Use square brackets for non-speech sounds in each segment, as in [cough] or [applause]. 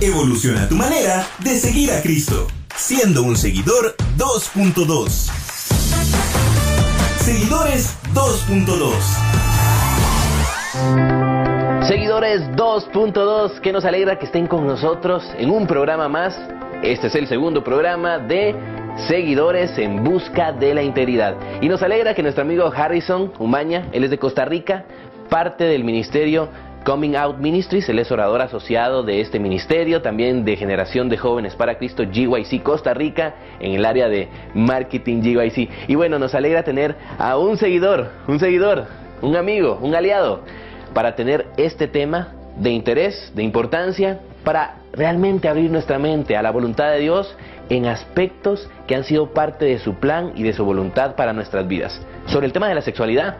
Evoluciona tu manera de seguir a Cristo, siendo un seguidor 2.2. Seguidores 2.2. Seguidores 2.2, que nos alegra que estén con nosotros en un programa más. Este es el segundo programa de Seguidores en Busca de la Integridad. Y nos alegra que nuestro amigo Harrison Umaña, él es de Costa Rica, parte del ministerio Coming Out Ministries, él es orador asociado de este ministerio, también de Generación de Jóvenes para Cristo GYC Costa Rica, en el área de marketing GYC. Y bueno, nos alegra tener a un seguidor, un seguidor, un amigo, un aliado, para tener este tema de interés, de importancia, para realmente abrir nuestra mente a la voluntad de Dios en aspectos que han sido parte de su plan y de su voluntad para nuestras vidas. Sobre el tema de la sexualidad,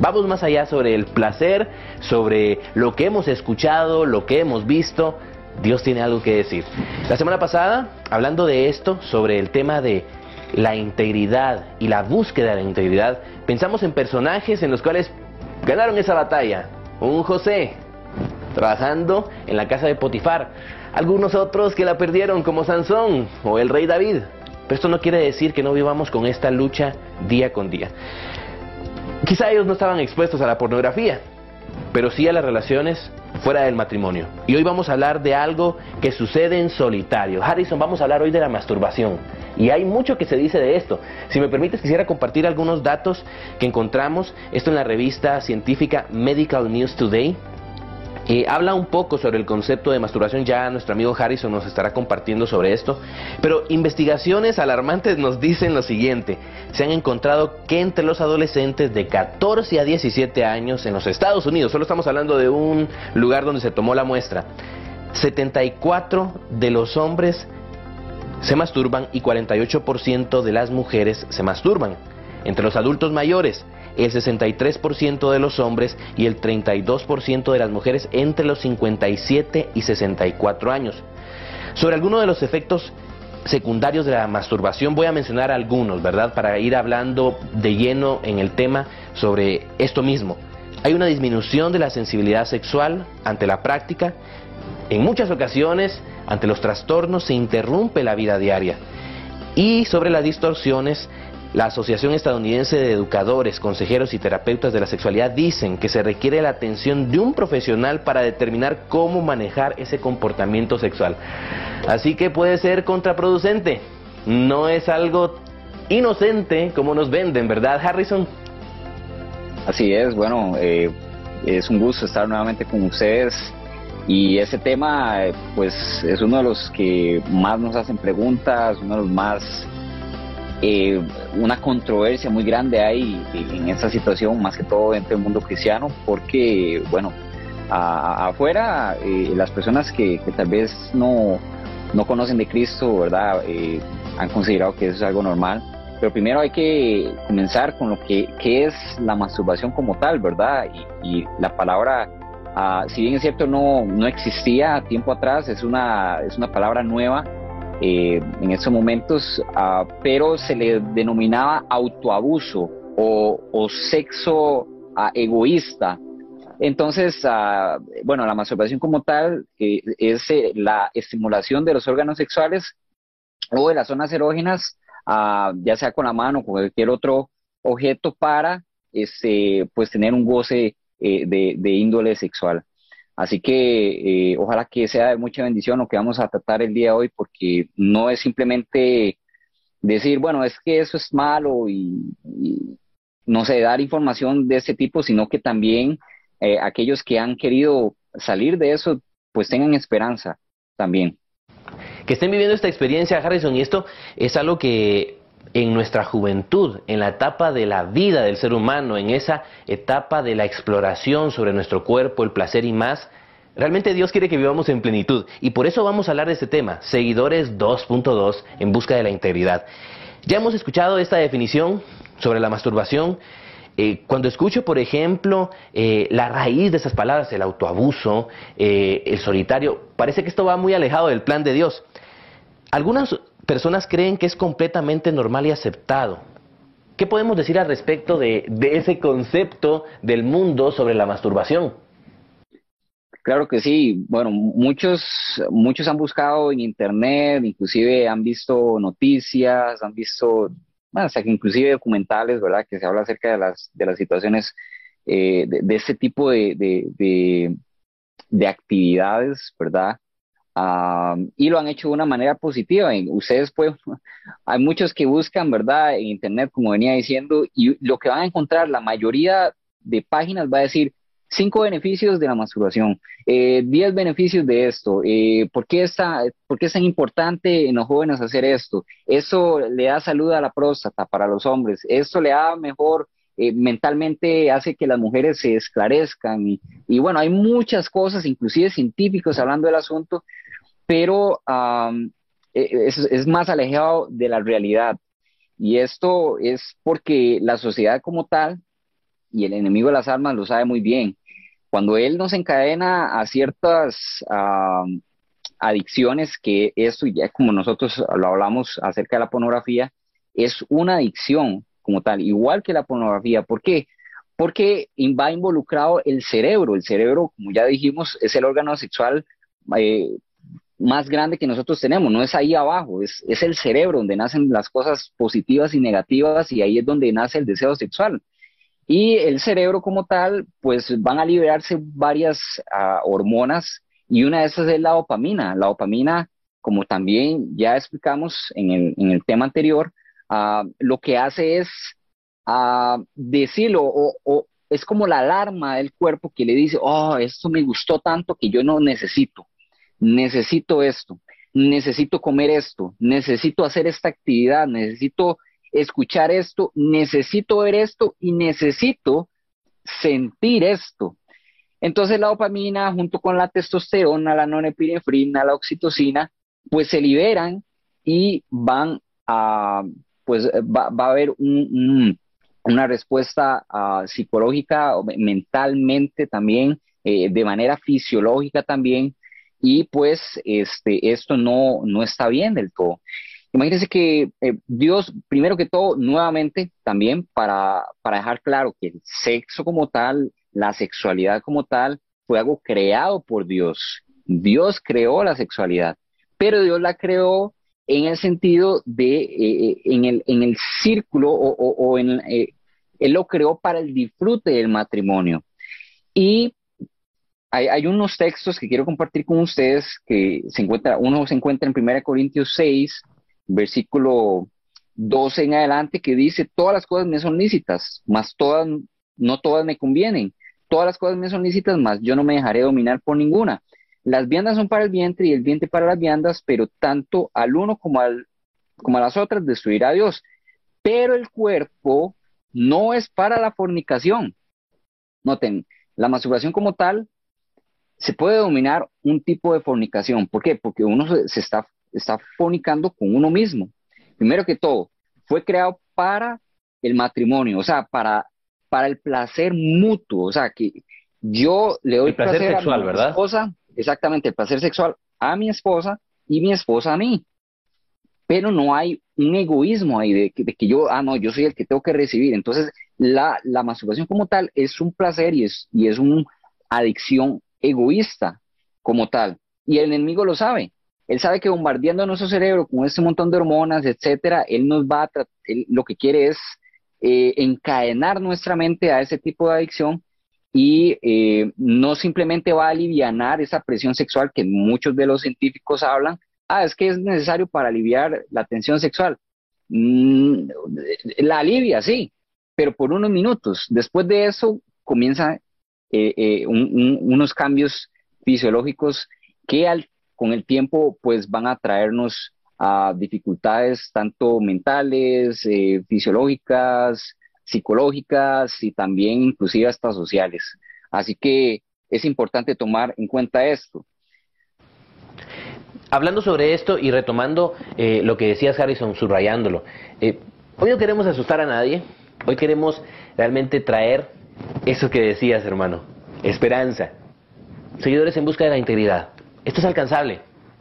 Vamos más allá sobre el placer, sobre lo que hemos escuchado, lo que hemos visto. Dios tiene algo que decir. La semana pasada, hablando de esto, sobre el tema de la integridad y la búsqueda de la integridad, pensamos en personajes en los cuales ganaron esa batalla. Un José, trabajando en la casa de Potifar. Algunos otros que la perdieron, como Sansón o el rey David. Pero esto no quiere decir que no vivamos con esta lucha día con día. Quizá ellos no estaban expuestos a la pornografía, pero sí a las relaciones fuera del matrimonio. Y hoy vamos a hablar de algo que sucede en solitario. Harrison, vamos a hablar hoy de la masturbación. Y hay mucho que se dice de esto. Si me permites, quisiera compartir algunos datos que encontramos. Esto en la revista científica Medical News Today habla un poco sobre el concepto de masturbación, ya nuestro amigo Harrison nos estará compartiendo sobre esto, pero investigaciones alarmantes nos dicen lo siguiente, se han encontrado que entre los adolescentes de 14 a 17 años en los Estados Unidos, solo estamos hablando de un lugar donde se tomó la muestra, 74 de los hombres se masturban y 48% de las mujeres se masturban. Entre los adultos mayores, el 63% de los hombres y el 32% de las mujeres entre los 57 y 64 años. Sobre algunos de los efectos secundarios de la masturbación voy a mencionar algunos, ¿verdad? Para ir hablando de lleno en el tema sobre esto mismo. Hay una disminución de la sensibilidad sexual ante la práctica. En muchas ocasiones, ante los trastornos, se interrumpe la vida diaria. Y sobre las distorsiones, la Asociación Estadounidense de Educadores, Consejeros y Terapeutas de la Sexualidad dicen que se requiere la atención de un profesional para determinar cómo manejar ese comportamiento sexual. Así que puede ser contraproducente. No es algo inocente como nos venden, ¿verdad, Harrison? Así es, bueno, eh, es un gusto estar nuevamente con ustedes y ese tema eh, pues es uno de los que más nos hacen preguntas, uno de los más eh, una controversia muy grande hay en esta situación, más que todo dentro del mundo cristiano, porque, bueno, afuera eh, las personas que, tal vez no, no conocen de Cristo, ¿verdad? Eh, han considerado que eso es algo normal. Pero primero hay que comenzar con lo que, es la masturbación como tal, ¿verdad? Y, la palabra, ah, si bien es cierto, no, no existía tiempo atrás, es una, es una palabra nueva eh, en estos momentos, ah, pero se le denominaba autoabuso o, sexo ah, egoísta. Entonces, ah, bueno, la masturbación como tal eh, es eh, la estimulación de los órganos sexuales o de las zonas erógenas, ya sea con la mano o con cualquier otro objeto para este, pues tener un goce de índole sexual. Así que eh, ojalá que sea de mucha bendición lo que vamos a tratar el día de hoy, porque no es simplemente decir, bueno, es que eso es malo y, no sé, dar información de ese tipo, sino que también eh, aquellos que han querido salir de eso, pues tengan esperanza también. Que estén viviendo esta experiencia, Harrison, y esto es algo que en nuestra juventud, en la etapa de la vida del ser humano, en esa etapa de la exploración sobre nuestro cuerpo, el placer y más, realmente Dios quiere que vivamos en plenitud. Y por eso vamos a hablar de este tema, Seguidores 2.2 en busca de la integridad. Ya hemos escuchado esta definición sobre la masturbación. Eh, cuando escucho, por ejemplo, eh, la raíz de esas palabras, el autoabuso, eh, el solitario, parece que esto va muy alejado del plan de Dios. Algunas personas creen que es completamente normal y aceptado. ¿Qué podemos decir al respecto de, ese concepto del mundo sobre la masturbación? Claro que sí. Bueno, muchos, muchos han buscado en internet, inclusive han visto noticias, han visto, bueno, hasta que inclusive documentales, ¿verdad? Que se habla acerca de las, de las situaciones eh, de, ese tipo de, de, de, actividades, ¿verdad? Ah, y lo han hecho de una manera positiva. Ustedes pueden, [laughs] hay muchos que buscan, ¿verdad? En internet, como venía diciendo, y lo que van a encontrar, la mayoría de páginas va a decir, cinco beneficios de la masturbación, eh, diez beneficios de esto, eh, ¿por, qué está, ¿por qué es tan importante en los jóvenes hacer esto? Eso le da salud a la próstata para los hombres, esto le da mejor, eh, mentalmente hace que las mujeres se esclarezcan y, bueno, hay muchas cosas, inclusive científicos hablando del asunto, pero es, es más alejado de la realidad. Y esto es porque la sociedad como tal y el enemigo de las almas lo sabe muy bien cuando él nos encadena a ciertas adicciones, que eso ya como nosotros lo hablamos acerca de la pornografía, es una adicción como tal, igual que la pornografía. ¿Por qué? Porque va involucrado el cerebro. El cerebro, como ya dijimos, es el órgano sexual eh, más grande que nosotros tenemos, no es ahí abajo, es, es el cerebro donde nacen las cosas positivas y negativas y ahí es donde nace el deseo sexual. Y el cerebro como tal, pues van a liberarse varias ah, hormonas y una de esas es la dopamina. La dopamina, como también ya explicamos en el, en el tema anterior, ah, lo que hace es uh, decirlo o, o, es como la alarma del cuerpo que le dice, oh, esto me gustó tanto que yo no necesito, necesito esto, necesito comer esto, necesito hacer esta actividad, necesito escuchar esto, necesito ver esto y necesito sentir esto. Entonces la dopamina junto con la testosterona, la norepinefrina, la oxitocina, pues se liberan y van a, pues va, a haber una respuesta uh, psicológica, mentalmente también, eh, de manera fisiológica también, y pues este, esto no, no está bien del todo. Imagínense que eh, Dios, primero que todo, nuevamente, también para, para dejar claro que el sexo como tal, la sexualidad como tal, fue algo creado por Dios. Dios creó la sexualidad, pero Dios la creó en el sentido de, eh, eh, en, el, en el círculo o, o, en, Él lo creó para el disfrute del matrimonio. Y hay, hay, unos textos que quiero compartir con ustedes que se encuentra, uno se encuentra en 1 Corintios 6, versículo 12 en adelante, que dice, todas las cosas me son lícitas, mas todas, no todas me convienen. Todas las cosas me son lícitas, mas yo no me dejaré dominar por ninguna. Las viandas son para el vientre y el vientre para las viandas, pero tanto al uno como, al, como a las otras destruirá Dios. Pero el cuerpo no es para la fornicación. Noten, la masturbación como tal se puede dominar un tipo de fornicación. ¿Por qué? Porque uno se está está fornicando con uno mismo. Primero que todo, fue creado para el matrimonio, o sea, para, para el placer mutuo, o sea, que yo le doy el placer, sexual, a mi ¿verdad? esposa, exactamente, el placer sexual a mi esposa y mi esposa a mí. Pero no hay un egoísmo ahí de que, yo, ah, no, yo soy el que tengo que recibir. Entonces, la, la masturbación como tal es un placer y es, y es una adicción egoísta como tal. Y el enemigo lo sabe. Él sabe que bombardeando nuestro cerebro con este montón de hormonas, etcétera, él nos va a lo que quiere es eh, encadenar nuestra mente a ese tipo de adicción y eh, no simplemente va a aliviar esa presión sexual que muchos de los científicos hablan. Ah, es que es necesario para aliviar la tensión sexual. Mm, la alivia, sí, pero por unos minutos. Después de eso comienzan eh, unos cambios fisiológicos que al con el tiempo pues van a traernos a dificultades tanto mentales, eh, fisiológicas, psicológicas y también inclusive hasta sociales. Así que es importante tomar en cuenta esto. Hablando sobre esto y retomando eh, lo que decías Harrison, subrayándolo, eh, hoy no queremos asustar a nadie, hoy queremos realmente traer eso que decías hermano, esperanza, seguidores en busca de la integridad, esto es alcanzable,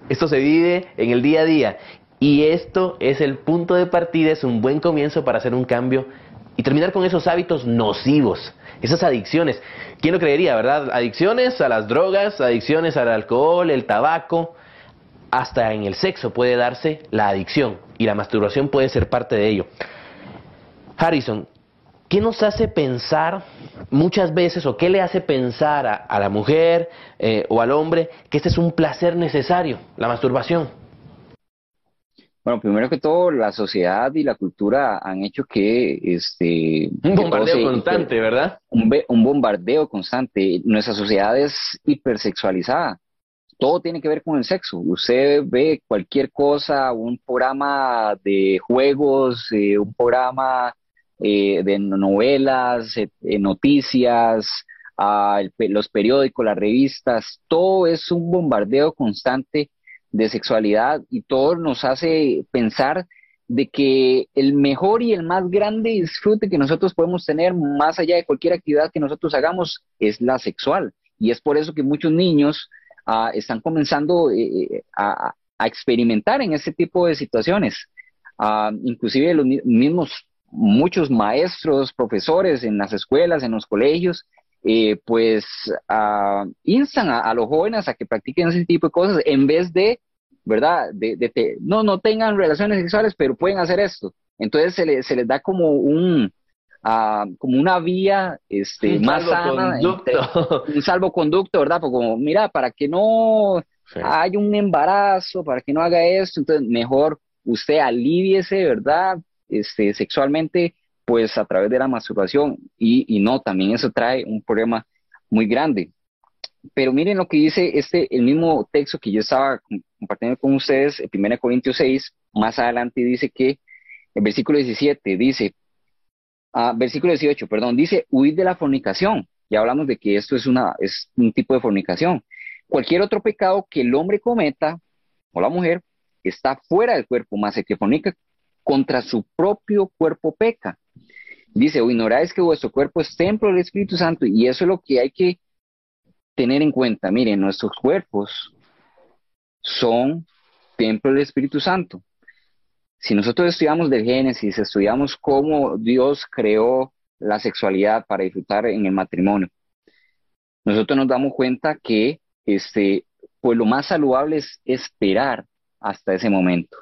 esto se vive en el día a día y esto es el punto de partida, es un buen comienzo para hacer un cambio y terminar con esos hábitos nocivos, esas adicciones. ¿Quién lo creería, verdad? Adicciones a las drogas, adicciones al alcohol, el tabaco, hasta en el sexo puede darse la adicción y la masturbación puede ser parte de ello. Harrison, ¿qué nos hace pensar muchas veces o qué le hace pensar a, la mujer eh, o al hombre que este es un placer necesario, la masturbación? Bueno, primero que todo, la sociedad y la cultura han hecho que este un bombardeo constante, ¿verdad? Un, un, bombardeo constante. Nuestra sociedad es hipersexualizada. Todo tiene que ver con el sexo. Usted ve cualquier cosa, un programa de juegos, eh, un programa eh, de novelas, eh, noticias, ah, los periódicos, las revistas, todo es un bombardeo constante de sexualidad y todo nos hace pensar de que el mejor y el más grande disfrute que nosotros podemos tener más allá de cualquier actividad que nosotros hagamos es la sexual. Y es por eso que muchos niños ah, están comenzando eh, eh, a, experimentar en ese tipo de situaciones. Ah, inclusive los mismos, muchos maestros, profesores en las escuelas, en los colegios, eh, pues uh, instan a, los jóvenes a que practiquen ese tipo de cosas en vez de, ¿verdad? De, de, no, no tengan relaciones sexuales, pero pueden hacer esto. Entonces se, se les da como un, uh, como una vía este, más sana, [laughs] un salvoconducto, ¿verdad? Porque como, mira, para que no haya un embarazo, para que no haga esto, entonces mejor usted aliviese, ¿verdad? Este, sexualmente pues a través de la masturbación y, no, también eso trae un problema muy grande. Pero miren lo que dice este, el mismo texto que yo estaba compartiendo con ustedes, en 1 Corintios 6, más adelante dice que, el versículo 17 dice, ah, versículo 18, perdón, dice, huid de la fornicación. Ya hablamos de que esto es, una, es un tipo de fornicación. Cualquier otro pecado que el hombre cometa, o la mujer, está fuera del cuerpo, más el que fornica contra su propio cuerpo peca. Dice, o ignoráis que vuestro cuerpo es templo del Espíritu Santo y eso es lo que hay que tener en cuenta. Miren, nuestros cuerpos son templo del Espíritu Santo. Si nosotros estudiamos del Génesis, estudiamos cómo Dios creó la sexualidad para disfrutar en el matrimonio, nosotros nos damos cuenta que este, pues lo más saludable es esperar hasta ese momento.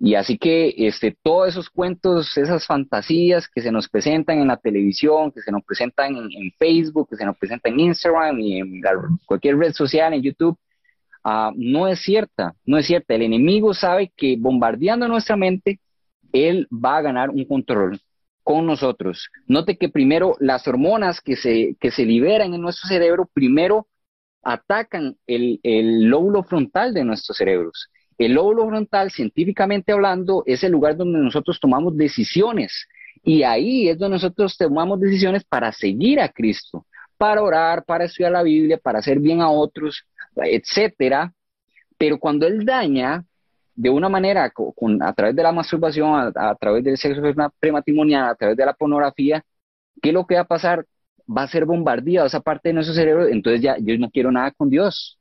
Y así que este, todos esos cuentos, esas fantasías que se nos presentan en la televisión, que se nos presentan en, Facebook, que se nos presentan en Instagram y en cualquier red social, en YouTube, ah, no es cierta, no es cierta. El enemigo sabe que bombardeando nuestra mente, él va a ganar un control con nosotros. Note que primero las hormonas que se, que se liberan en nuestro cerebro, primero atacan el, el lóbulo frontal de nuestros cerebros. El lóbulo frontal, científicamente hablando, es el lugar donde nosotros tomamos decisiones. Y ahí es donde nosotros tomamos decisiones para seguir a Cristo, para orar, para estudiar la Biblia, para hacer bien a otros, etcétera. Pero cuando Él daña de una manera, con, a través de la masturbación, a, través del sexo prematrimonial, a través de la pornografía, ¿qué es lo que va a pasar? Va a ser bombardeado esa parte de nuestro cerebro, entonces ya yo no quiero nada con Dios.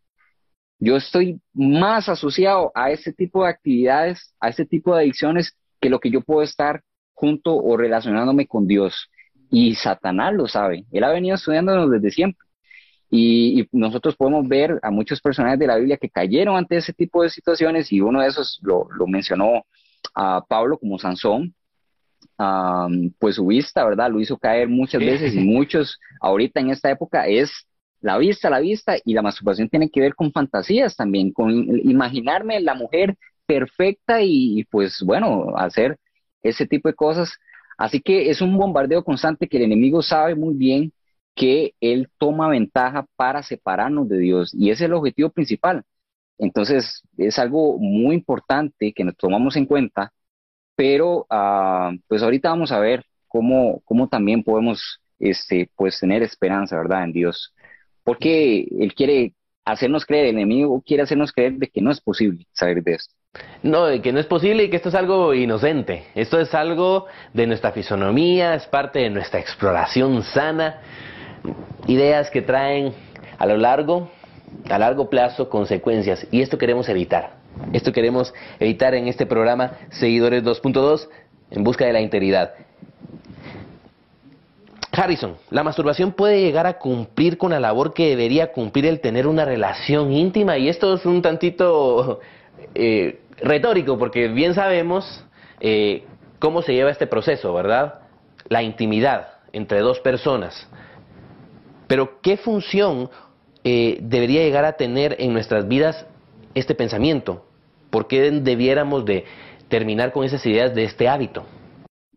Yo estoy más asociado a ese tipo de actividades, a ese tipo de adicciones, que lo que yo puedo estar junto o relacionándome con Dios. Y Satanás lo sabe. Él ha venido estudiándonos desde siempre. Y, nosotros podemos ver a muchos personajes de la Biblia que cayeron ante ese tipo de situaciones y uno de esos lo, mencionó a Pablo como Sansón, pues su vista, ¿verdad? Lo hizo caer muchas veces y muchos ahorita en esta época es la vista, la vista, y la masturbación tiene que ver con fantasías también, con imaginarme la mujer perfecta y, pues bueno, hacer ese tipo de cosas. Así que es un bombardeo constante que el enemigo sabe muy bien que él toma ventaja para separarnos de Dios y es el objetivo principal. Entonces es algo muy importante que nos tomamos en cuenta, pero ah, pues ahorita vamos a ver cómo, cómo también podemos este, pues tener esperanza, ¿verdad? En Dios porque él quiere hacernos creer, el enemigo quiere hacernos creer de que no es posible salir de esto. No, de que no es posible y que esto es algo inocente. Esto es algo de nuestra fisonomía, es parte de nuestra exploración sana. Ideas que traen a lo largo, a largo plazo, consecuencias. Y esto queremos evitar. Esto queremos evitar en este programa Seguidores 2.2 en busca de la integridad. Harrison, la masturbación puede llegar a cumplir con la labor que debería cumplir el tener una relación íntima y esto es un tantito [laughs] eh, retórico porque bien sabemos eh, cómo se lleva este proceso, ¿verdad? La intimidad entre dos personas. Pero ¿qué función eh, debería llegar a tener en nuestras vidas este pensamiento? ¿Por qué debiéramos de terminar con esas ideas de este hábito?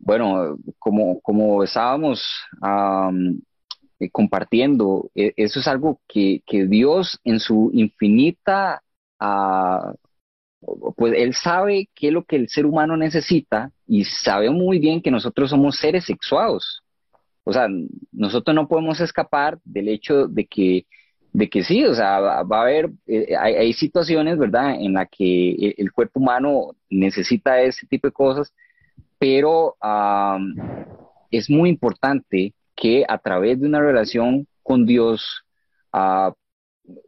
Bueno, como, como estábamos eh, compartiendo, e, eso es algo que, Dios en su infinita, ah, pues Él sabe qué es lo que el ser humano necesita y sabe muy bien que nosotros somos seres sexuados. O sea, nosotros no podemos escapar del hecho de que de que sí, o sea, va, a haber, eh, hay, situaciones, ¿verdad?, en la que el, cuerpo humano necesita ese tipo de cosas, pero es muy importante que a través de una relación con Dios ah,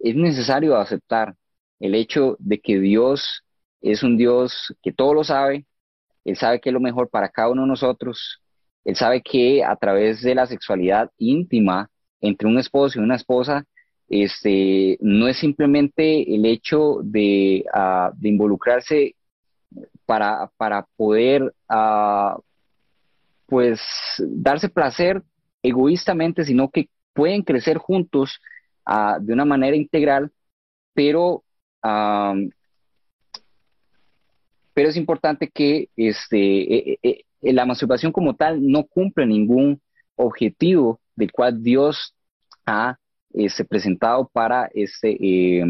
es necesario aceptar el hecho de que Dios es un Dios que todo lo sabe, Él sabe que es lo mejor para cada uno de nosotros, Él sabe que a través de la sexualidad íntima entre un esposo y una esposa, este, no es simplemente el hecho de, ah, involucrarse para, para poder uh, pues darse placer egoístamente, sino que pueden crecer juntos ah, de una manera integral, pero, pero es importante que este, e, e, e, la masturbación como tal no cumple ningún objetivo del cual Dios ha este, presentado para este, eh,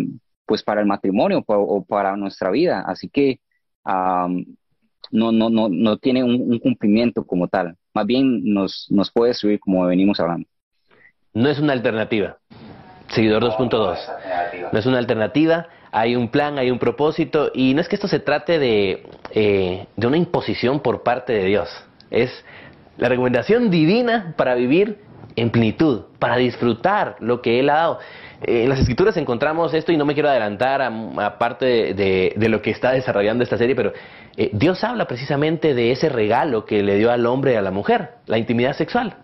pues para el matrimonio o para nuestra vida. Así que no, no, no, no tiene un, cumplimiento como tal. Más bien nos, nos puede subir como venimos hablando. No es una alternativa. Seguidor 2.2. No es una alternativa. Hay un plan, hay un propósito y no es que esto se trate de, eh, de una imposición por parte de Dios. Es la recomendación divina para vivir en plenitud, para disfrutar lo que Él ha dado. Eh, en las escrituras encontramos esto y no me quiero adelantar a, parte de, lo que está desarrollando esta serie, pero eh, Dios habla precisamente de ese regalo que le dio al hombre y a la mujer, la intimidad sexual.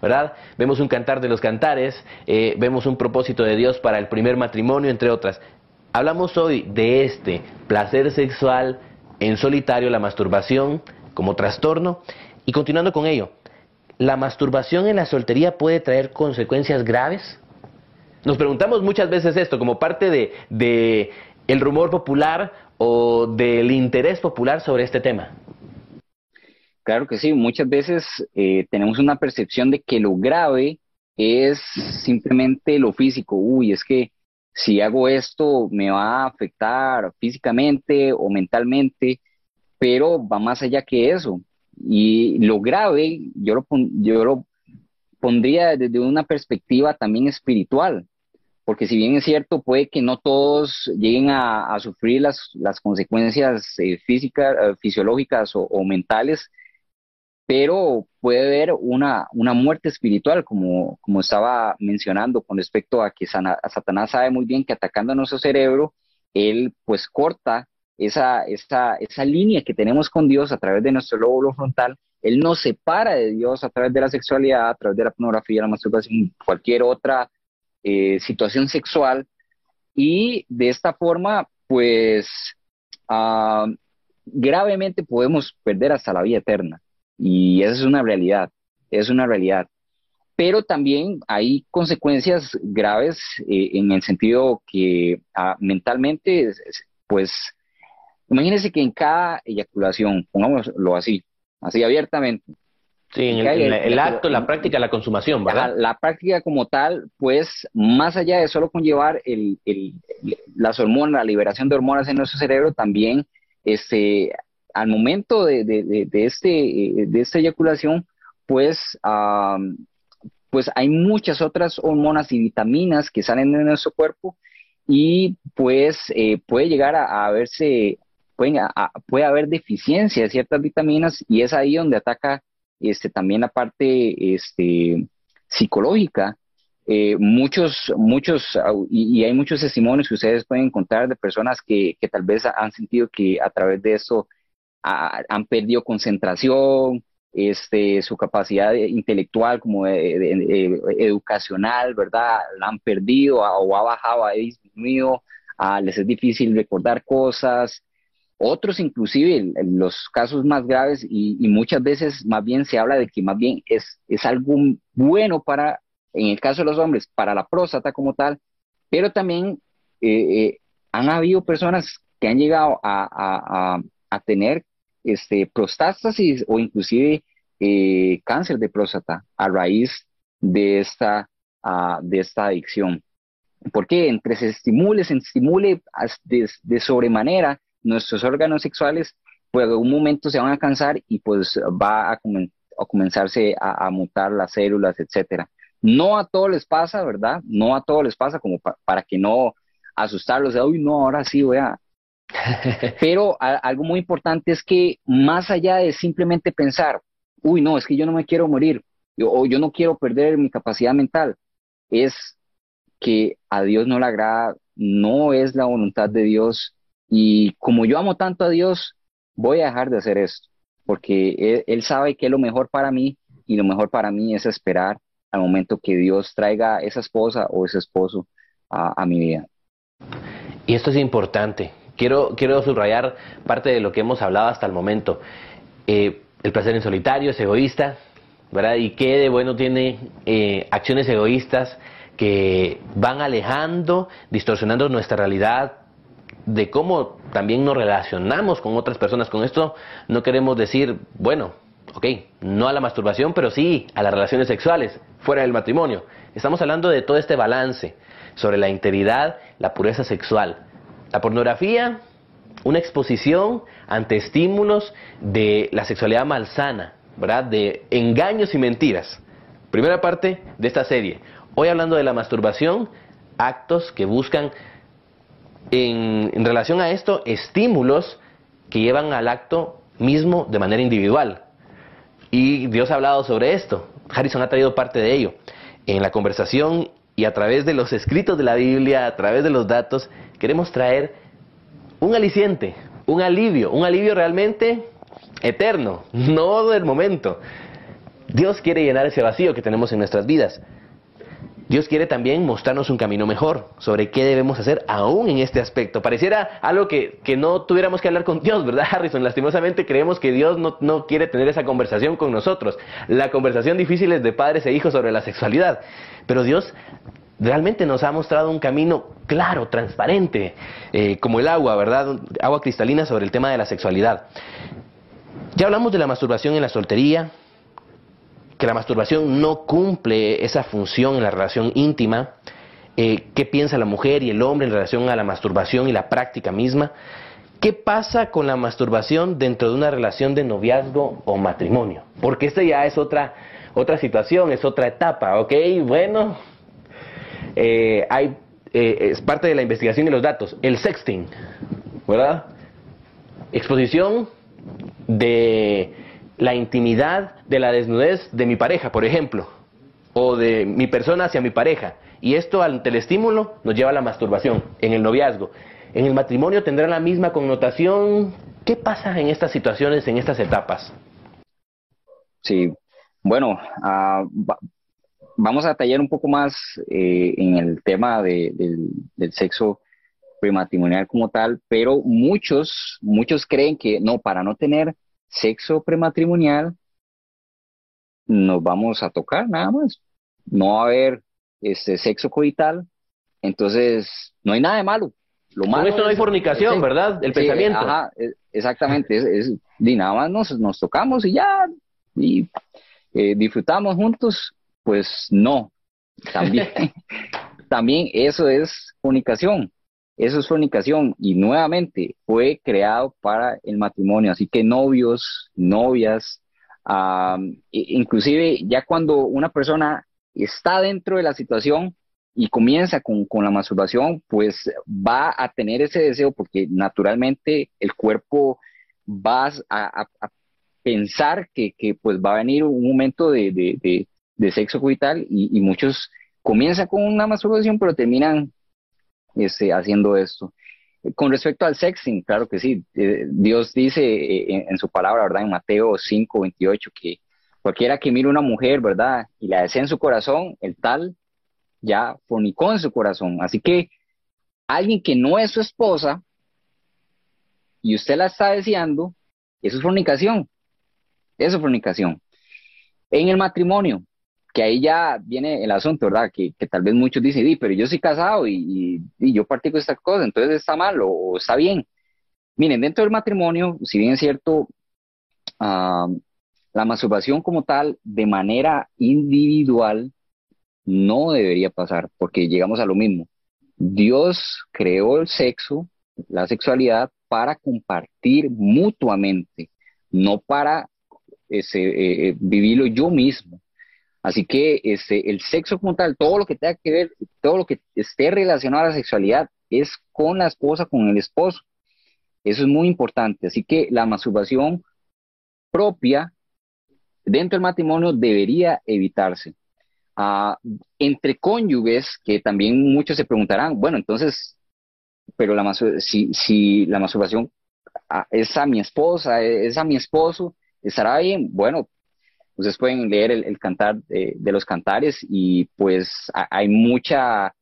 ¿verdad? Vemos un cantar de los cantares, eh, vemos un propósito de Dios para el primer matrimonio, entre otras. Hablamos hoy de este placer sexual en solitario, la masturbación como trastorno, y continuando con ello, ¿la masturbación en la soltería puede traer consecuencias graves? Nos preguntamos muchas veces esto como parte de, el rumor popular o del interés popular sobre este tema. Claro que sí, muchas veces eh, tenemos una percepción de que lo grave es simplemente lo físico. Uy, es que si hago esto me va a afectar físicamente o mentalmente, pero va más allá que eso. Y lo grave, yo lo, yo lo pondría desde una perspectiva también espiritual, porque si bien es cierto, puede que no todos lleguen a, sufrir las, las consecuencias eh, físicas, eh, fisiológicas o, mentales, pero puede haber una, una muerte espiritual, como, como estaba mencionando con respecto a que Satanás sabe muy bien que atacando a nuestro cerebro, él pues corta esa, esa, esa línea que tenemos con Dios a través de nuestro lóbulo frontal, Él nos separa de Dios a través de la sexualidad, a través de la pornografía, la masturbación, cualquier otra eh, situación sexual, y de esta forma, pues, ah, gravemente podemos perder hasta la vida eterna. Y esa es una realidad, es una realidad. Pero también hay consecuencias graves eh, en el sentido que ah, mentalmente, pues, Imagínense que en cada eyaculación, pongámoslo así, así abiertamente. Sí, en el, acto, la práctica, la consumación, ¿verdad? La, práctica como tal, pues, más allá de solo conllevar el, las hormonas, la liberación de hormonas en nuestro cerebro, también, este, al momento de, de, este, de esta eyaculación, pues, pues hay muchas otras hormonas y vitaminas que salen de nuestro cuerpo y pues eh, puede llegar a, a verse puede haber deficiencia de ciertas vitaminas y es ahí donde ataca este, también la parte este, psicológica. Eh, muchos, muchos, y, hay muchos testimonios que ustedes pueden encontrar de personas que, que tal vez han sentido que a través de eso han perdido concentración, este, su capacidad intelectual como educacional, ¿verdad? La han perdido o ha bajado, ha disminuido, les es difícil recordar cosas. Otros inclusive, los casos más graves y, muchas veces más bien se habla de que más bien es, es algo bueno para, en el caso de los hombres, para la próstata como tal, pero también eh, eh, han habido personas que han llegado a, a tener este, prostástasis o inclusive eh, cáncer de próstata a raíz de esta, uh, de esta adicción. Porque entre se estimule, se estimule de, de, sobremanera nuestros órganos sexuales, pues en un momento se van a cansar y pues va a, a comenzarse a, a, mutar las células, etcétera. No a todos les pasa, ¿verdad? No a todos les pasa, como para que no asustarlos de, uy, no, ahora sí voy a, [laughs] pero algo muy importante es que más allá de simplemente pensar, uy, no, es que yo no me quiero morir o yo no quiero perder mi capacidad mental, es que a Dios no le agrada, no es la voluntad de Dios y como yo amo tanto a Dios, voy a dejar de hacer esto, porque Él, sabe que es lo mejor para mí y lo mejor para mí es esperar al momento que Dios traiga esa esposa o ese esposo a mi vida. Y esto es importante, quiero, quiero subrayar parte de lo que hemos hablado hasta el momento. Eh, el placer en solitario es egoísta, ¿verdad? ¿Y qué de bueno tiene eh, acciones egoístas que van alejando, distorsionando nuestra realidad, de cómo también nos relacionamos con otras personas. Con esto no queremos decir, bueno, ok, no a la masturbación, pero sí a las relaciones sexuales fuera del matrimonio. Estamos hablando de todo este balance sobre la integridad, la pureza sexual. La pornografía, una exposición ante estímulos de la sexualidad malsana, ¿verdad? De engaños y mentiras. Primera parte de esta serie. Hoy hablando de la masturbación, actos que buscan en, relación a esto estímulos que llevan al acto mismo de manera individual. Y Dios ha hablado sobre esto. Harrison ha traído parte de ello. En la conversación y a través de los escritos de la Biblia, a través de los datos, queremos traer un aliciente, un alivio, un alivio realmente eterno, no del momento. Dios quiere llenar ese vacío que tenemos en nuestras vidas. Dios quiere también mostrarnos un camino mejor sobre qué debemos hacer aún en este aspecto. Pareciera algo que, no tuviéramos que hablar con Dios, ¿verdad, Harrison? Lastimosamente creemos que Dios no, no quiere tener esa conversación con nosotros. La conversación difícil es de padres e hijos sobre la sexualidad. Pero Dios realmente nos ha mostrado un camino claro, transparente, eh, como el agua, ¿verdad? Agua cristalina sobre el tema de la sexualidad. Ya hablamos de la masturbación en la soltería, que la masturbación no cumple esa función en la relación íntima, eh, qué piensa la mujer y el hombre en relación a la masturbación y la práctica misma. ¿Qué pasa con la masturbación dentro de una relación de noviazgo o matrimonio? Porque esta ya es otra, otra situación, es otra etapa, ¿ok? Bueno, eh, hay, eh, es parte de la investigación y los datos, el sexting, ¿verdad? Exposición de la intimidad de la desnudez de mi pareja, por ejemplo, o de mi persona hacia mi pareja. Y esto ante el estímulo nos lleva a la masturbación en el noviazgo. En el matrimonio tendrá la misma connotación. ¿Qué pasa en estas situaciones, en estas etapas? Sí, bueno, uh, vamos a tallar un poco más eh, en el tema de, del, sexo prematrimonial como tal, pero muchos, muchos creen que no, para no tener sexo prematrimonial, nos vamos a tocar nada más. No va a haber este sexo coital, entonces no hay nada de malo. Lo malo Con esto no hay fornicación, ¿verdad? El pensamiento. Ajá, e, exactamente. Es, nada más nos, nos tocamos y ya, y eh, disfrutamos juntos pues no, también, [laughs] también eso es fornicación, eso es fornicación y nuevamente fue creado para el matrimonio, así que novios, novias, inclusive ya cuando una persona está dentro de la situación y comienza con, la masturbación, pues va a tener ese deseo porque naturalmente el cuerpo va a, pensar que, pues va a venir un momento de, de sexo coital y, y muchos comienzan con una masturbación pero terminan este, haciendo esto. con respecto al sexting, claro que sí. Eh, Dios dice eh, en, su palabra, ¿verdad? En Mateo 5, 28, que cualquiera que mire una mujer, ¿verdad? Y la desee en su corazón, el tal ya fornicó en su corazón. Así que alguien que no es su esposa y usted la está deseando, eso es fornicación. Eso es fornicación. En el matrimonio, que ahí ya viene el asunto, ¿verdad? Que, tal vez muchos dicen, pero yo soy casado y, yo practico esta cosa, entonces está mal o, está bien. Miren, dentro del matrimonio, si bien es cierto, ah, la masturbación como tal, de manera individual, no debería pasar, porque llegamos a lo mismo. Dios creó el sexo, la sexualidad, para compartir mutuamente, no para eh, eh, vivirlo yo mismo. Así que este, el sexo como tal, todo lo que tenga que ver, todo lo que esté relacionado a la sexualidad es con la esposa, con el esposo. Eso es muy importante. Así que la masturbación propia dentro del matrimonio debería evitarse. Ah, entre cónyuges, que también muchos se preguntarán, bueno, entonces, pero la si, si la masturbación ah, es a mi esposa, es a mi esposo, ¿estará bien? Bueno, ustedes pueden leer el, cantar de, los cantares y pues hay mucha,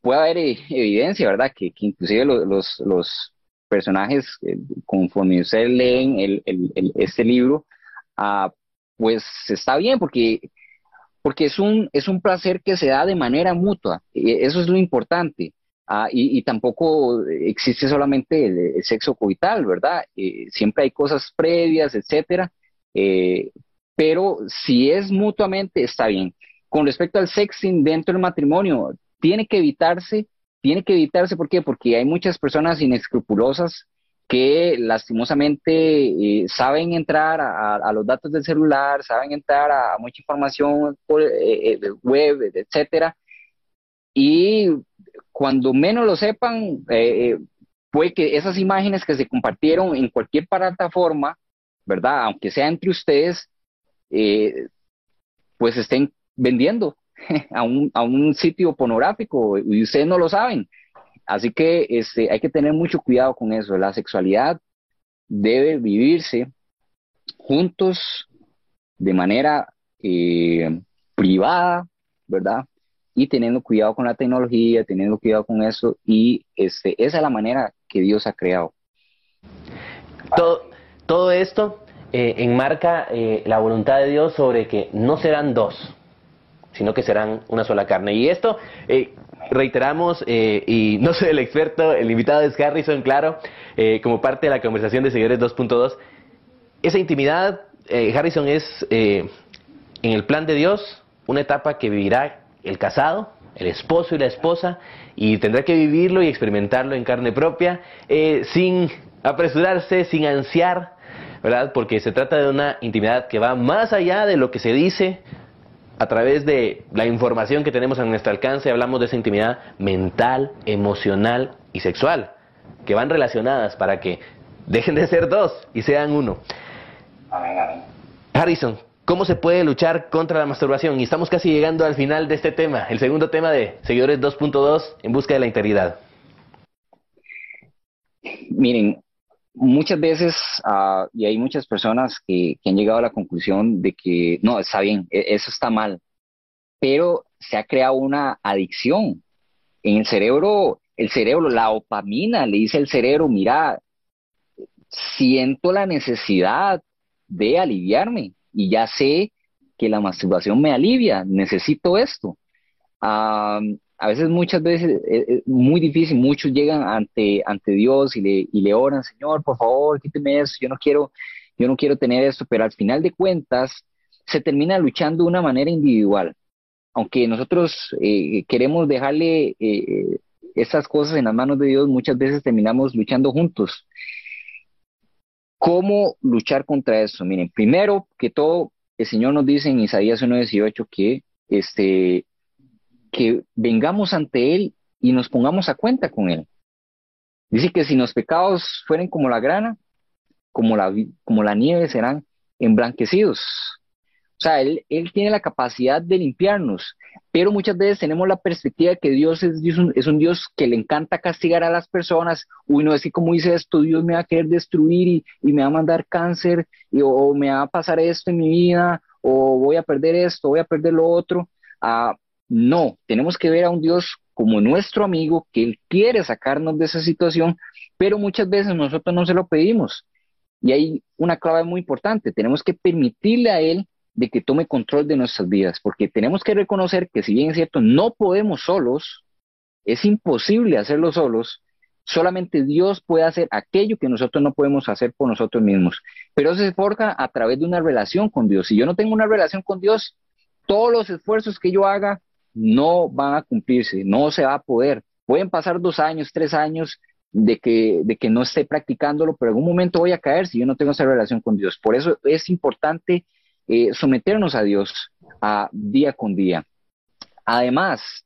puede haber e, evidencia, ¿verdad? Que, inclusive los, los, personajes, eh, conforme ustedes leen el, este libro, ah, pues está bien porque, porque es, un, es un placer que se da de manera mutua, eso es lo importante. Ah, y, tampoco existe solamente el, sexo coital, ¿verdad? Eh, siempre hay cosas previas, etcétera. Eh, pero si es mutuamente, está bien. Con respecto al sexting dentro del matrimonio, tiene que evitarse, tiene que evitarse, ¿por qué? Porque hay muchas personas inescrupulosas que lastimosamente eh, saben entrar a, los datos del celular, saben entrar a, mucha información por, eh, eh, web, etcétera, y cuando menos lo sepan, puede que esas imágenes que se compartieron en cualquier plataforma, ¿verdad? Aunque sea entre ustedes, eh, pues estén vendiendo [laughs] a un, a un sitio pornográfico y ustedes no lo saben. Así que este, hay que tener mucho cuidado con eso. La sexualidad debe vivirse juntos de manera eh, privada, ¿verdad? Y teniendo cuidado con la tecnología, teniendo cuidado con eso. Y este, esa es la manera que Dios ha creado. Todo, todo esto eh, enmarca eh, la voluntad de Dios sobre que no serán dos, sino que serán una sola carne. Y esto, eh, reiteramos, y no soy el experto, el invitado es Harrison, claro, como parte de la conversación de Seguidores 2.2, esa intimidad, Harrison, es en el plan de Dios una etapa que vivirá el casado, el esposo y la esposa, y tendrá que vivirlo y experimentarlo en carne propia, sin apresurarse, sin ansiar, ¿verdad? Porque se trata de una intimidad que va más allá de lo que se dice a través de la información que tenemos a nuestro alcance. Hablamos de esa intimidad mental, emocional y sexual, que van relacionadas para que dejen de ser dos y sean uno. Harrison, ¿cómo se puede luchar contra la masturbación? Y estamos casi llegando al final de este tema, el segundo tema de Seguidores 2.2 en busca de la integridad. Miren, muchas veces, uh, y hay muchas personas que, han llegado a la conclusión de que no, está bien, e, eso está mal, pero se ha creado una adicción. En el cerebro, el cerebro, la opamina, le dice al cerebro, mira, siento la necesidad de aliviarme y ya sé que la masturbación me alivia, necesito esto. Uh, a veces, muchas veces, es, eh, eh, muy difícil, muchos llegan ante, ante Dios y le, y le oran, Señor, por favor, quíteme eso, yo no quiero, yo no quiero tener esto, pero al final de cuentas se termina luchando de una manera individual. Aunque nosotros eh, queremos dejarle eh, esas cosas en las manos de Dios, muchas veces terminamos luchando juntos. ¿Cómo luchar contra eso? Miren, primero que todo, el Señor nos dice en Isaías 1.18 que este, que vengamos ante Él y nos pongamos a cuenta con Él. Dice que si los pecados fueren como la grana, como la, como la nieve serán emblanquecidos. O sea, él, él tiene la capacidad de limpiarnos, pero muchas veces tenemos la perspectiva de que Dios es, un, es un Dios que le encanta castigar a las personas. Uy, no es que como dice esto, Dios me va a querer destruir y, y me va a mandar cáncer, y, o me va a pasar esto en mi vida, o voy a perder esto, voy a perder lo otro. Ah, no, tenemos que ver a un Dios como nuestro amigo, que Él quiere sacarnos de esa situación, pero muchas veces nosotros no se lo pedimos. Y hay una clave muy importante, tenemos que permitirle a Él de que tome control de nuestras vidas, porque tenemos que reconocer que si bien es cierto, no podemos solos, es imposible hacerlo solos, solamente Dios puede hacer aquello que nosotros no podemos hacer por nosotros mismos. Pero se forja a través de una relación con Dios. Si yo no tengo una relación con Dios, todos los esfuerzos que yo haga no van a cumplirse, no se va a poder. Pueden pasar dos años, tres años de que, de que no esté practicándolo, pero en algún momento voy a caer si yo no tengo esa relación con Dios. Por eso es importante eh, someternos a Dios a día con día. Además,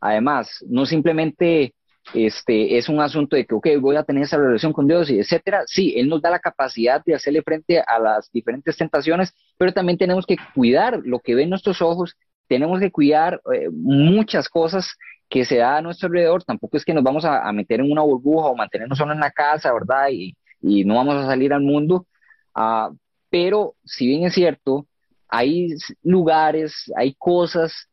además, no simplemente este, es un asunto de que, ok, voy a tener esa relación con Dios y etcétera. Sí, Él nos da la capacidad de hacerle frente a las diferentes tentaciones, pero también tenemos que cuidar lo que ven nuestros ojos, tenemos que cuidar eh, muchas cosas que se da a nuestro alrededor. Tampoco es que nos vamos a, meter en una burbuja o mantenernos solo en la casa, ¿verdad? Y, no vamos a salir al mundo. Uh, pero si bien es cierto, hay lugares, hay cosas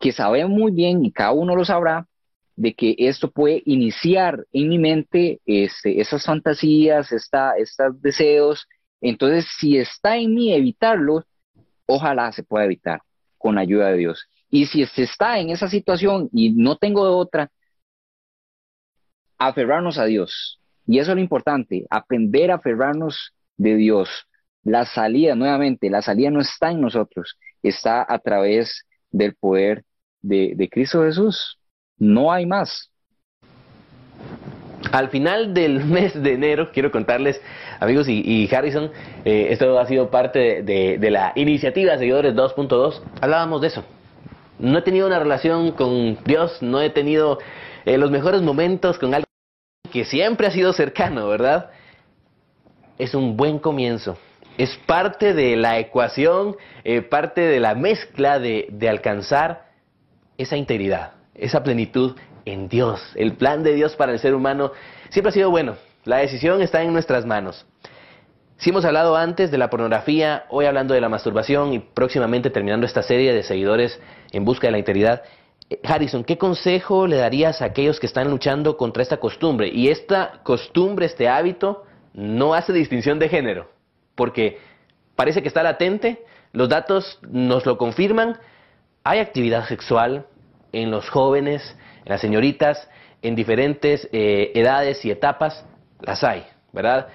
que sabemos muy bien y cada uno lo sabrá, de que esto puede iniciar en mi mente este, esas fantasías, esta, estos deseos. Entonces, si está en mí evitarlos, ojalá se pueda evitar con ayuda de Dios. Y si se está en esa situación y no tengo otra, aferrarnos a Dios. Y eso es lo importante, aprender a aferrarnos de Dios. La salida, nuevamente, la salida no está en nosotros, está a través del poder de, Cristo Jesús. No hay más. Al final del [laughs] mes de enero, quiero contarles, amigos y, Harrison, eh, esto ha sido parte de, la iniciativa Seguidores 2.2, hablábamos de eso. No he tenido una relación con Dios, no he tenido eh, los mejores momentos con alguien que siempre ha sido cercano, ¿verdad? Es un buen comienzo es parte de la ecuación, eh, parte de la mezcla de, de alcanzar esa integridad, esa plenitud en Dios. El plan de Dios para el ser humano siempre ha sido bueno. La decisión está en nuestras manos. Si hemos hablado antes de la pornografía, hoy hablando de la masturbación y próximamente terminando esta serie de seguidores en busca de la integridad, eh, Harrison, ¿qué consejo le darías a aquellos que están luchando contra esta costumbre? Y esta costumbre, este hábito, no hace distinción de género porque parece que está latente, los datos nos lo confirman, hay actividad sexual en los jóvenes, las señoritas, en diferentes eh, edades y etapas, las hay, ¿verdad?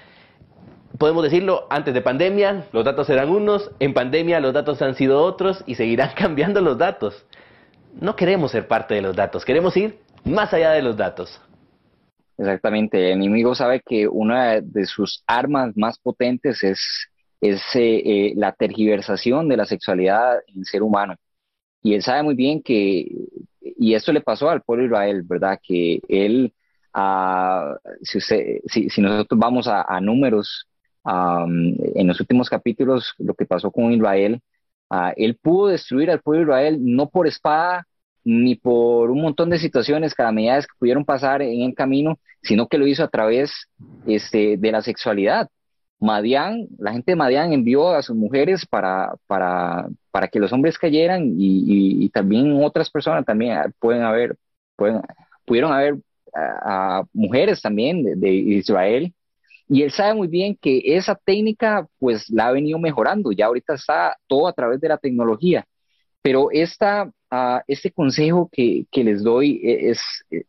Podemos decirlo, antes de pandemia los datos eran unos, en pandemia los datos han sido otros y seguirán [laughs] cambiando los datos. No queremos ser parte de los datos, queremos ir más allá de los datos. Exactamente, el enemigo sabe que una de sus armas más potentes es, es eh, la tergiversación de la sexualidad en ser humano. Y él sabe muy bien que, y esto le pasó al pueblo Israel, ¿verdad? Que él, uh, si, nosotros vamos a, números, en los últimos capítulos, lo que pasó con Israel, uh, él pudo destruir al pueblo Israel no por espada, ni por un montón de situaciones, calamidades que pudieron pasar en el camino, sino que lo hizo a través este, de la sexualidad. Madián, la gente de Madián envió a sus mujeres para, para, para que los hombres cayeran y, también otras personas también pueden haber, pueden, pudieron haber a, mujeres también de, Israel. Y él sabe muy bien que esa técnica pues la ha venido mejorando, ya ahorita está todo a través de la tecnología. Pero esta, este consejo que, les doy e, es, eh,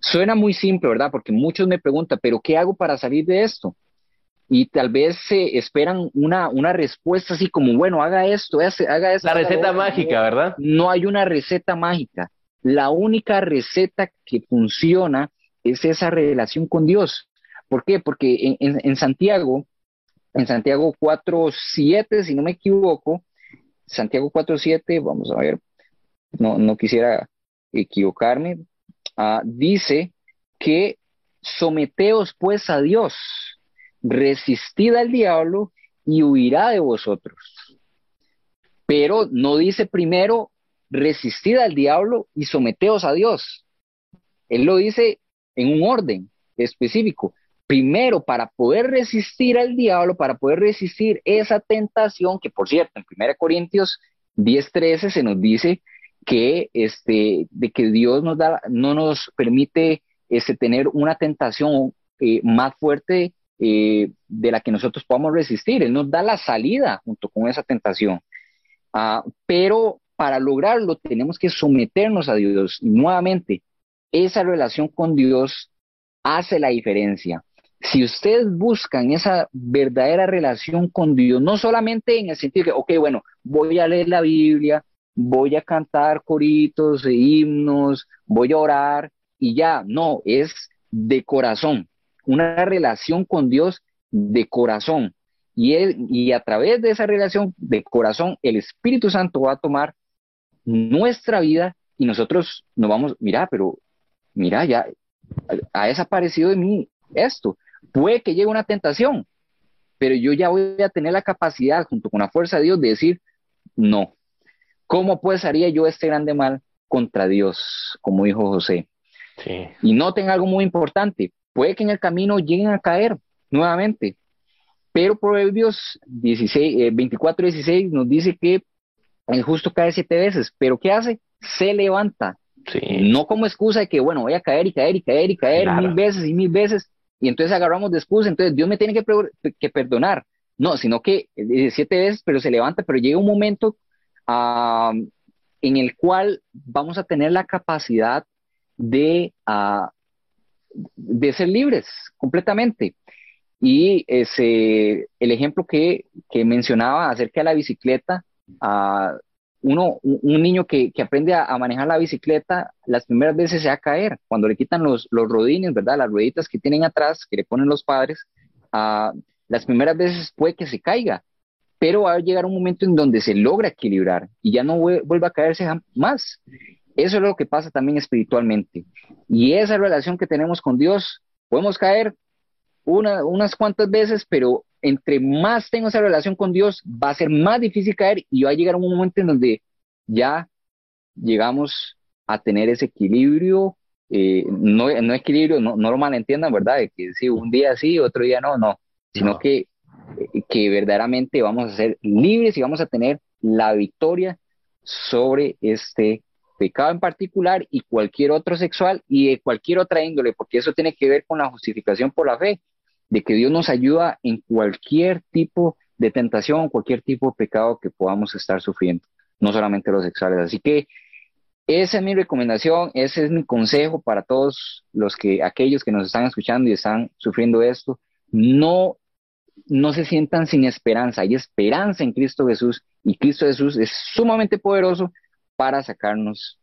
suena muy simple, ¿verdad? Porque muchos me preguntan, pero ¿qué hago para salir de esto? Y tal vez se esperan una, una respuesta así como, bueno, haga esto, haga esto. La receta mágica, ¿verdad? No hay una receta mágica. La única receta que funciona es esa relación con Dios. ¿Por qué? Porque en, en Santiago, en Santiago 4.7, si no me equivoco, Santiago 4.7, vamos a ver, no, no quisiera equivocarme, ah, dice que someteos pues a Dios, resistid al diablo y huirá de vosotros. Pero no dice primero resistir al diablo y someteos a Dios. Él lo dice en un orden específico. Primero, para poder resistir al diablo, para poder resistir esa tentación, que por cierto, en 1 Corintios 10:13 se nos dice que, este, de que Dios nos da, no nos permite este, tener una tentación eh, más fuerte eh, de la que nosotros podamos resistir. Él nos da la salida junto con esa tentación. Ah, pero para lograrlo tenemos que someternos a Dios. Nuevamente, esa relación con Dios hace la diferencia. Si ustedes buscan esa verdadera relación con Dios, no solamente en el sentido de, ok, bueno, voy a leer la Biblia, voy a cantar coritos, e himnos, voy a orar y ya, no, es de corazón, una relación con Dios de corazón. Y, y a través de esa relación de corazón, el Espíritu Santo va a tomar nuestra vida y nosotros nos vamos, mira, pero mira, ya ha desaparecido de mí esto. Puede que llegue una tentación, pero yo ya voy a tener la capacidad, junto con la fuerza de Dios, de decir, no. ¿Cómo pues haría yo este grande mal contra Dios, como dijo José? Sí. Y noten algo muy importante, puede que en el camino lleguen a caer nuevamente, pero Proverbios 16, 24, 16 nos dice que el justo cae siete veces, pero ¿qué hace? Se levanta. No como excusa de que, bueno, voy a caer y caer y caer y caer mil veces y mil veces, y entonces agarramos de excusa, entonces Dios me tiene que, que perdonar. No, sino que eh, siete veces, pero se levanta, pero llega un momento ah, en el cual vamos a tener la capacidad de, uh, de ser libres completamente. Y ese, el ejemplo que, mencionaba acerca de la bicicleta, uno, un niño que, aprende a, manejar la bicicleta, las primeras veces se va a caer. Cuando le quitan los, los rodines, ¿verdad? Las rueditas que tienen atrás, que le ponen los padres, las primeras veces puede que se caiga, pero va a llegar un momento en donde se logra equilibrar y ya no vuelve a caerse más. Eso es lo que pasa también espiritualmente. Y esa relación que tenemos con Dios, podemos caer una, unas cuantas veces, pero entre más tengo esa relación con Dios, va a ser más difícil caer y va a llegar un momento en donde ya llegamos a tener ese equilibrio, eh, no, no equilibrio, no, no lo malentiendan, ¿verdad? De que sí, un día sí, otro día no, no, sino Que, que verdaderamente vamos a ser libres y vamos a tener la victoria sobre este pecado en particular y cualquier otro sexual y de cualquier otra índole, porque eso tiene que ver con la justificación por la fe, de que Dios nos ayuda en cualquier tipo de tentación, cualquier tipo de pecado que podamos estar sufriendo, no solamente los sexuales. Así que esa es mi recomendación, ese es mi consejo para todos los que, aquellos que nos están escuchando y están sufriendo esto, no, no se sientan sin esperanza, hay esperanza en Cristo Jesús y Cristo Jesús es sumamente poderoso para sacarnos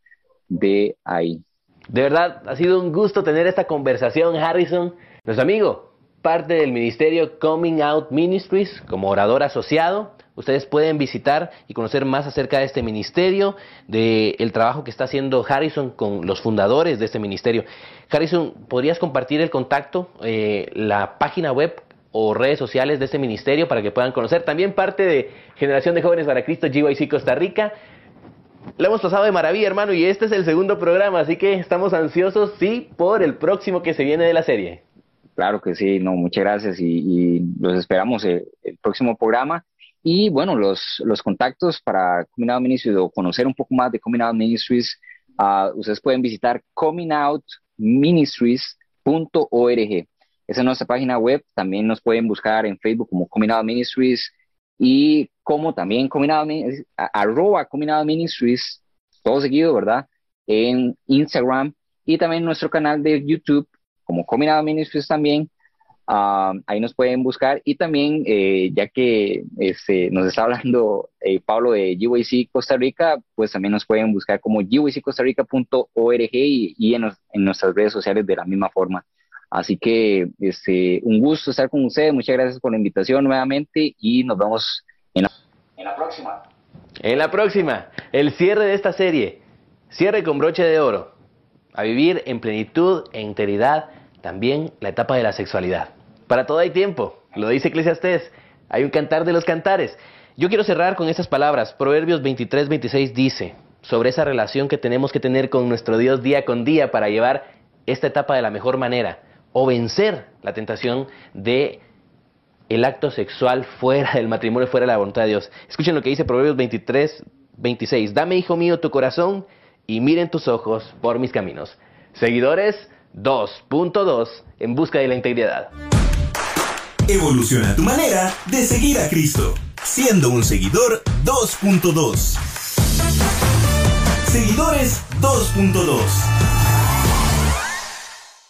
de ahí. De verdad, ha sido un gusto tener esta conversación, Harrison, nuestro amigo, parte del ministerio Coming Out Ministries como orador asociado. Ustedes pueden visitar y conocer más acerca de este ministerio, del el trabajo que está haciendo Harrison con los fundadores de este ministerio. Harrison, ¿podrías compartir el contacto, eh, la página web o redes sociales de este ministerio para que puedan conocer? También parte de Generación de Jóvenes para Cristo, GYC Costa Rica. Lo hemos pasado de maravilla, hermano, y este es el segundo programa, así que estamos ansiosos, sí, por el próximo que se viene de la serie. Claro que sí, no, muchas gracias y, los esperamos el, eh, el, próximo programa. Y bueno, los, los contactos para Coming Ministries o conocer un poco más de Coming Ministries, uh, ustedes pueden visitar comingoutministries.org. Esa es nuestra página web. También nos pueden buscar en Facebook como Coming Ministries y como también combinado, arroba combinado ministries, todo seguido, ¿verdad? En Instagram y también nuestro canal de YouTube como combinado ministries también. Ah, ahí nos pueden buscar y también, eh, ya que este, nos está hablando eh, Pablo de GYC Costa Rica, pues también nos pueden buscar como gyccostarica.org y, y en, en nuestras redes sociales de la misma forma. Así que este, un gusto estar con ustedes, muchas gracias por la invitación nuevamente y nos vemos en la, próxima. En la próxima, el cierre de esta serie, cierre con broche de oro, a vivir en plenitud e integridad, también la etapa de la sexualidad. Para todo hay tiempo, lo dice Eclesiastés, hay un cantar de los cantares. Yo quiero cerrar con estas palabras. Proverbios 23, 26 dice sobre esa relación que tenemos que tener con nuestro Dios día con día para llevar esta etapa de la mejor manera o vencer la tentación de el acto sexual fuera del matrimonio, fuera de la voluntad de Dios. Escuchen lo que dice Proverbios 23, 26. Dame, hijo mío, tu corazón y miren tus ojos por mis caminos. Seguidores 2.2 en busca de la integridad. Evoluciona tu manera de seguir a Cristo, siendo un seguidor 2.2. Seguidores 2.2.